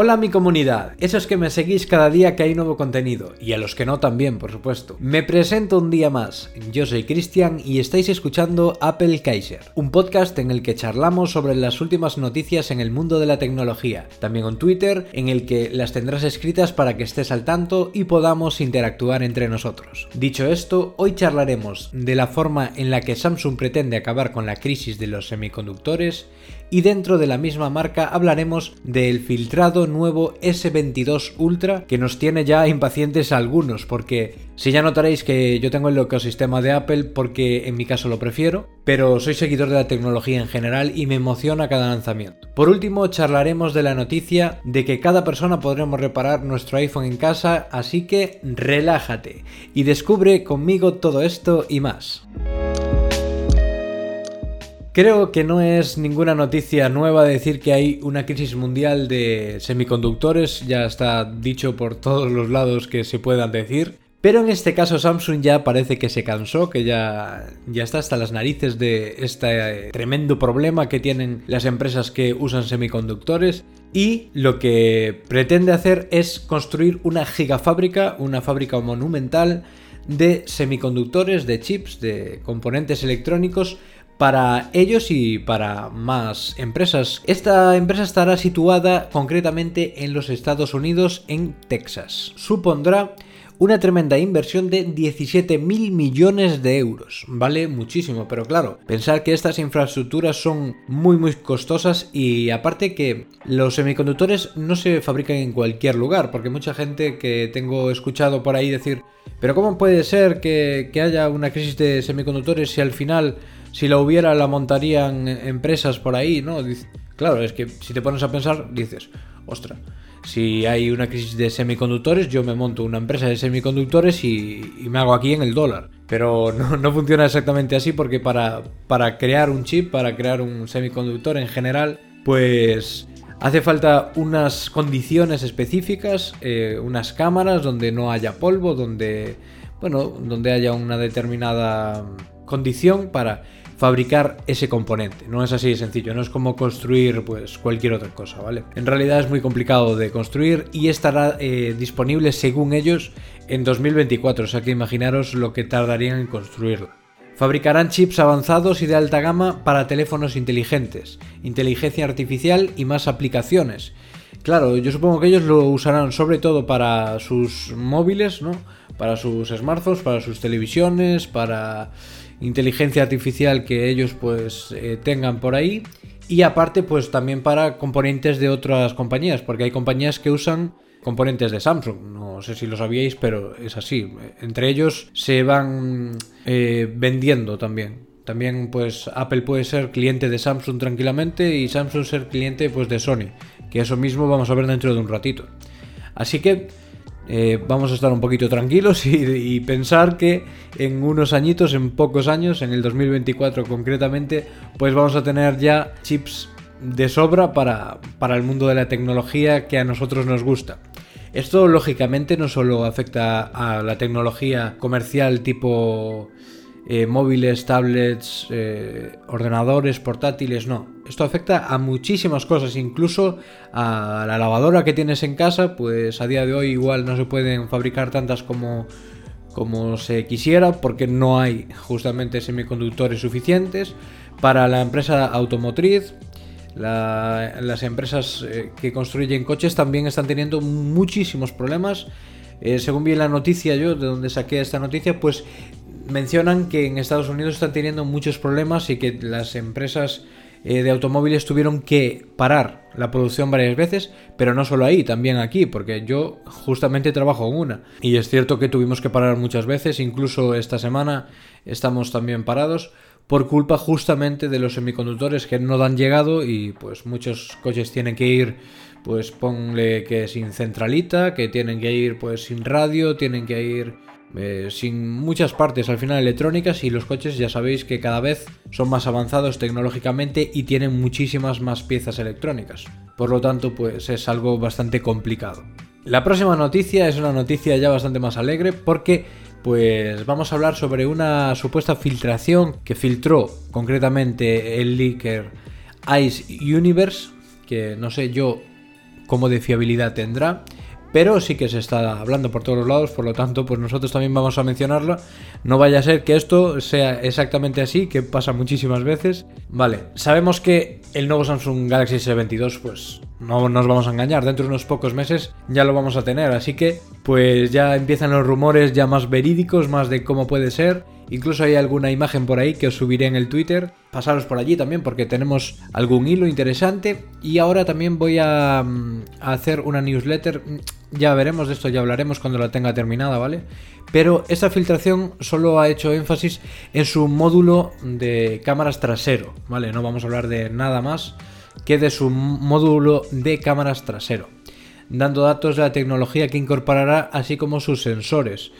Hola mi comunidad, esos que me seguís cada día que hay nuevo contenido, y a los que no también, por supuesto. Me presento un día más, yo soy Cristian y estáis escuchando Apple Kaiser, un podcast en el que charlamos sobre las últimas noticias en el mundo de la tecnología, también un Twitter en el que las tendrás escritas para que estés al tanto y podamos interactuar entre nosotros. Dicho esto, hoy charlaremos de la forma en la que Samsung pretende acabar con la crisis de los semiconductores y dentro de la misma marca hablaremos del filtrado nuevo S22 Ultra que nos tiene ya impacientes algunos porque si ya notaréis que yo tengo el ecosistema de Apple porque en mi caso lo prefiero, pero soy seguidor de la tecnología en general y me emociona cada lanzamiento. Por último, charlaremos de la noticia de que cada persona podremos reparar nuestro iPhone en casa, así que relájate y descubre conmigo todo esto y más. Creo que no es ninguna noticia nueva decir que hay una crisis mundial de semiconductores, ya está dicho por todos los lados que se puedan decir. Pero en este caso Samsung ya parece que se cansó, que ya, ya está hasta las narices de este tremendo problema que tienen las empresas que usan semiconductores y lo que pretende hacer es construir una gigafábrica, una fábrica monumental de semiconductores, de chips, de componentes electrónicos para ellos y para más empresas. Esta empresa estará situada concretamente en los Estados Unidos, en Texas. Supondrá una tremenda inversión de 17 mil millones de euros. Vale muchísimo, pero claro, pensar que estas infraestructuras son muy muy costosas y aparte que los semiconductores no se fabrican en cualquier lugar, porque mucha gente que tengo escuchado por ahí decir, pero ¿cómo puede ser que, que haya una crisis de semiconductores si al final si la hubiera la montarían empresas por ahí, ¿no? Claro, es que si te pones a pensar, dices, ostras, si hay una crisis de semiconductores, yo me monto una empresa de semiconductores y, me hago aquí en el dólar. Pero no, funciona exactamente así porque para, para crear un chip, para crear un semiconductor en general, pues hace falta unas condiciones específicas, eh, unas cámaras donde no haya polvo, donde, bueno, donde haya una determinada condición para fabricar ese componente. No es así de sencillo, no es como construir pues cualquier otra cosa, ¿vale? En realidad es muy complicado de construir y estará eh, disponible según ellos en 2024, o sea que imaginaros lo que tardarían en construirlo. Fabricarán chips avanzados y de alta gama para teléfonos inteligentes, inteligencia artificial y más aplicaciones. Claro, yo supongo que ellos lo usarán sobre todo para sus móviles, ¿no? Para sus smartphones, para sus televisiones, para inteligencia artificial que ellos pues eh, tengan por ahí. Y aparte pues también para componentes de otras compañías porque hay compañías que usan componentes de Samsung. No sé si lo sabíais pero es así. Entre ellos se van eh, vendiendo también. También pues Apple puede ser cliente de Samsung tranquilamente y Samsung ser cliente pues de Sony que eso mismo vamos a ver dentro de un ratito. Así que eh, vamos a estar un poquito tranquilos y, pensar que en unos añitos, en pocos años, en el 2024 concretamente, pues vamos a tener ya chips de sobra para, para el mundo de la tecnología que a nosotros nos gusta. Esto lógicamente no solo afecta a la tecnología comercial tipo eh, móviles, tablets, eh, ordenadores, portátiles, no. Esto afecta a muchísimas cosas, incluso a la lavadora que tienes en casa, pues a día de hoy igual no se pueden fabricar tantas como, como se quisiera porque no hay justamente semiconductores suficientes. Para la empresa automotriz, las empresas eh, que construyen coches también están teniendo muchísimos problemas. según vi la noticia yo, de donde saqué esta noticia, pues mencionan que en Estados Unidos están teniendo muchos problemas y que las empresas eh, de automóviles tuvieron que parar la producción varias veces, pero no solo ahí, también aquí, porque yo justamente trabajo en una. Y es cierto que tuvimos que parar muchas veces, incluso esta semana estamos también parados por culpa justamente de los semiconductores que no han llegado y pues muchos coches tienen que ir pues ponle que sin centralita, que tienen que ir pues sin radio, tienen que ir eh, sin muchas partes al final electrónicas y los coches ya sabéis que cada vez son más avanzados tecnológicamente y tienen muchísimas más piezas electrónicas. Por lo tanto, pues es algo bastante complicado. La próxima noticia es una noticia ya bastante más alegre porque pues vamos a hablar sobre una supuesta filtración que filtró concretamente el leaker Ice Universe, que no sé yo cómo de fiabilidad tendrá pero sí que se está hablando por todos los lados, por lo tanto, pues nosotros también vamos a mencionarlo. No vaya a ser que esto sea exactamente así, que pasa muchísimas veces. Vale, sabemos que el nuevo Samsung Galaxy S22, pues no nos vamos a engañar, dentro de unos pocos meses ya lo vamos a tener, así que pues ya empiezan los rumores ya más verídicos, más de cómo puede ser. Incluso hay alguna imagen por ahí que os subiré en el Twitter. Pasaros por allí también porque tenemos algún hilo interesante. Y ahora también voy a, mm, a hacer una newsletter ya veremos de esto, ya hablaremos cuando la tenga terminada, ¿vale? Pero esta filtración solo ha hecho énfasis en su módulo de cámaras trasero, ¿vale? No vamos a hablar de nada más que de su módulo de cámaras trasero, dando datos de la tecnología que incorporará, así como sus sensores.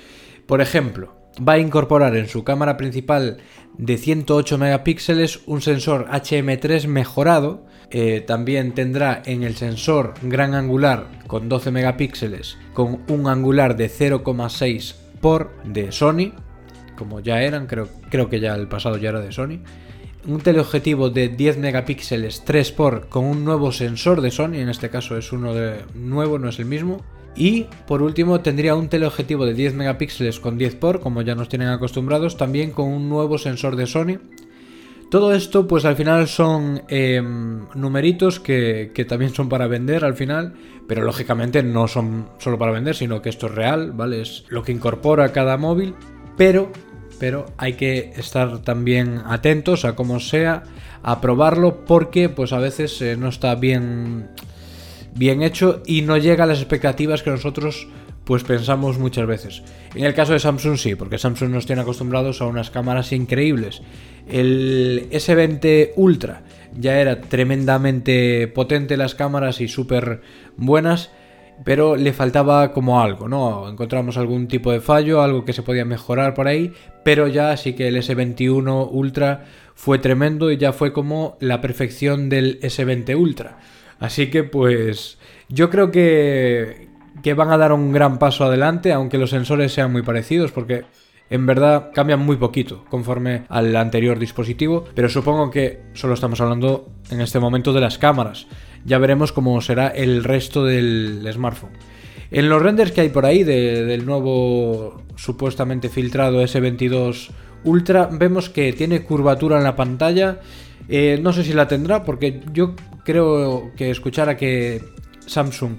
Por ejemplo, va a incorporar en su cámara principal de 108 megapíxeles un sensor HM3 mejorado. Eh, también tendrá en el sensor gran angular con 12 megapíxeles con un angular de 0,6 por de Sony, como ya eran, creo, creo que ya el pasado ya era de Sony. Un teleobjetivo de 10 megapíxeles 3 por con un nuevo sensor de Sony, en este caso es uno de nuevo, no es el mismo y por último tendría un teleobjetivo de 10 megapíxeles con 10 por, como ya nos tienen acostumbrados, también con un nuevo sensor de Sony. Todo esto pues al final son em, numeritos que, también son para vender al final, pero lógicamente no son solo para vender, sino que esto es real, ¿vale? Es lo que incorpora cada móvil, pero, pero hay que estar también atentos a cómo sea, a probarlo, porque pues a veces eh, no está bien bien hecho y no llega a las expectativas que nosotros pues pensamos muchas veces. En el caso de Samsung sí, porque Samsung nos tiene acostumbrados a unas cámaras increíbles. El S20 Ultra ya era tremendamente potente las cámaras y súper buenas, pero le faltaba como algo, ¿no? Encontramos algún tipo de fallo, algo que se podía mejorar por ahí, pero ya sí que el S21 Ultra fue tremendo y ya fue como la perfección del S20 Ultra. Así que pues yo creo que, que van a dar un gran paso adelante, aunque los sensores sean muy parecidos, porque en verdad cambian muy poquito conforme al anterior dispositivo, pero supongo que solo estamos hablando en este momento de las cámaras. Ya veremos cómo será el resto del smartphone. En los renders que hay por ahí del nuevo supuestamente filtrado S22 Ultra, vemos que tiene curvatura en la pantalla. Eh, no sé si la tendrá porque yo creo que escuchara que Samsung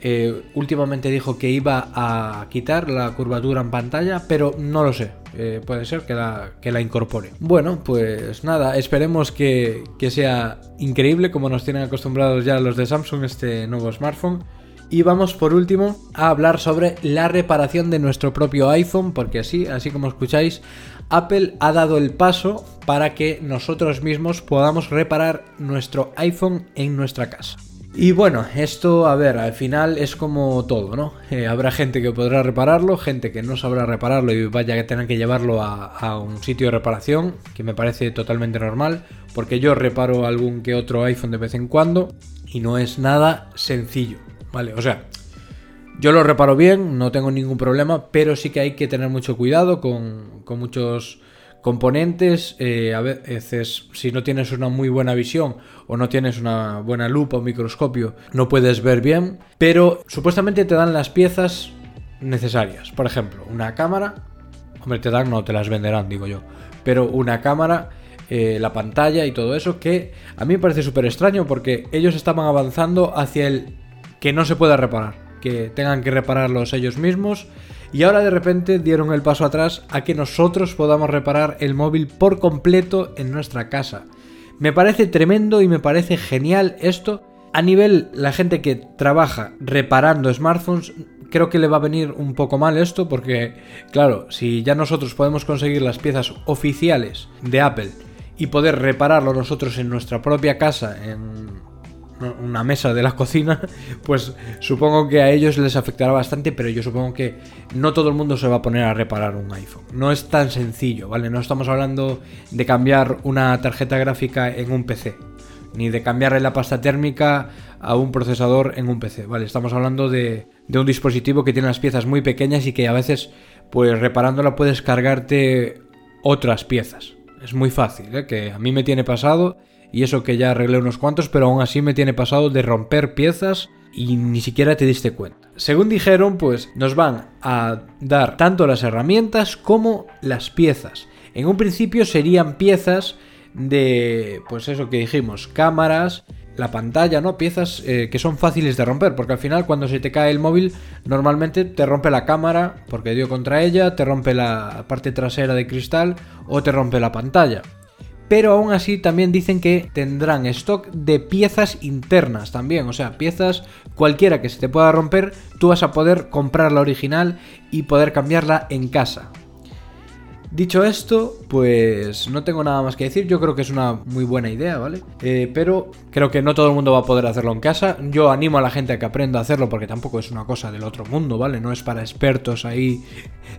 eh, últimamente dijo que iba a quitar la curvatura en pantalla, pero no lo sé. Eh, puede ser que la, incorpore. Bueno, pues nada, esperemos que, que sea increíble como nos tienen acostumbrados ya los de Samsung este nuevo smartphone. Y vamos por último a hablar sobre la reparación de nuestro propio iPhone, porque así, así como escucháis, Apple ha dado el paso para que nosotros mismos podamos reparar nuestro iPhone en nuestra casa. Y bueno, esto, a ver, al final es como todo, ¿no? Eh, habrá gente que podrá repararlo, gente que no sabrá repararlo y vaya a tener que llevarlo a, a, un sitio de reparación, que me parece totalmente normal, porque yo reparo algún que otro iPhone de vez en cuando y no es nada sencillo, ¿vale? O sea, yo lo reparo bien, no tengo ningún problema, pero sí que hay que tener mucho cuidado con, muchos componentes. Eh, a veces, si no tienes una muy buena visión o no tienes una buena lupa o microscopio, no puedes ver bien. Pero supuestamente te dan las piezas necesarias. Por ejemplo, una cámara. Hombre, te dan, no te las venderán, digo yo. Pero una cámara, eh, la pantalla y todo eso, que a mí me parece súper extraño porque ellos estaban avanzando hacia el que no se pueda reparar que tengan que repararlos ellos mismos y ahora de repente dieron el paso atrás a que nosotros podamos reparar el móvil por completo en nuestra casa. Me parece tremendo y me parece genial esto. A nivel la gente que trabaja reparando smartphones, creo que le va a venir un poco mal esto porque, claro, si ya nosotros podemos conseguir las piezas oficiales de Apple y poder repararlo nosotros en nuestra propia casa, en una mesa de la cocina, pues supongo que a ellos les afectará bastante, pero yo supongo que no todo el mundo se va a poner a reparar un iPhone. No es tan sencillo, ¿vale? No estamos hablando de cambiar una tarjeta gráfica en un PC, ni de cambiarle la pasta térmica a un procesador en un PC, ¿vale? Estamos hablando de, de un dispositivo que tiene las piezas muy pequeñas y que a veces, pues reparándola puedes cargarte otras piezas. Es muy fácil, ¿eh? que a mí me tiene pasado y eso que ya arreglé unos cuantos, pero aún así me tiene pasado de romper piezas y ni siquiera te diste cuenta. Según dijeron, pues nos van a dar tanto las herramientas como las piezas. En un principio serían piezas de, pues eso que dijimos, cámaras, la pantalla, ¿no? Piezas eh, que son fáciles de romper, porque al final cuando se te cae el móvil normalmente te rompe la cámara porque dio contra ella, te rompe la parte trasera de cristal o te rompe la pantalla. Pero aún así también dicen que tendrán stock de piezas internas también, o sea, piezas cualquiera que se te pueda romper, tú vas a poder comprar la original y poder cambiarla en casa. Dicho esto, pues no tengo nada más que decir. Yo creo que es una muy buena idea, ¿vale? Eh, pero creo que no todo el mundo va a poder hacerlo en casa. Yo animo a la gente a que aprenda a hacerlo porque tampoco es una cosa del otro mundo, ¿vale? No es para expertos ahí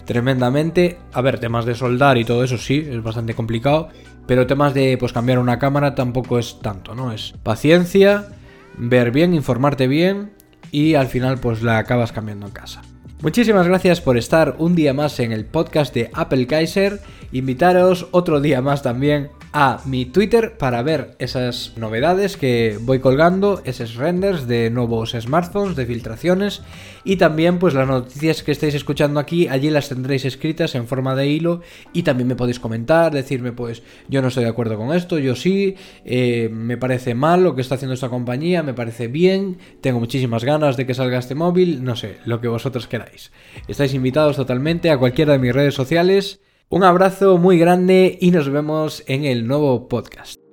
tremendamente. A ver, temas de soldar y todo eso sí, es bastante complicado. Pero temas de pues cambiar una cámara tampoco es tanto, ¿no? Es paciencia, ver bien, informarte bien y al final pues la acabas cambiando en casa. Muchísimas gracias por estar un día más en el podcast de Apple Kaiser. Invitaros otro día más también a mi Twitter para ver esas novedades que voy colgando, esos renders de nuevos smartphones, de filtraciones y también pues las noticias que estáis escuchando aquí, allí las tendréis escritas en forma de hilo y también me podéis comentar, decirme pues yo no estoy de acuerdo con esto, yo sí, eh, me parece mal lo que está haciendo esta compañía, me parece bien, tengo muchísimas ganas de que salga este móvil, no sé, lo que vosotros queráis. Estáis invitados totalmente a cualquiera de mis redes sociales un abrazo muy grande y nos vemos en el nuevo podcast.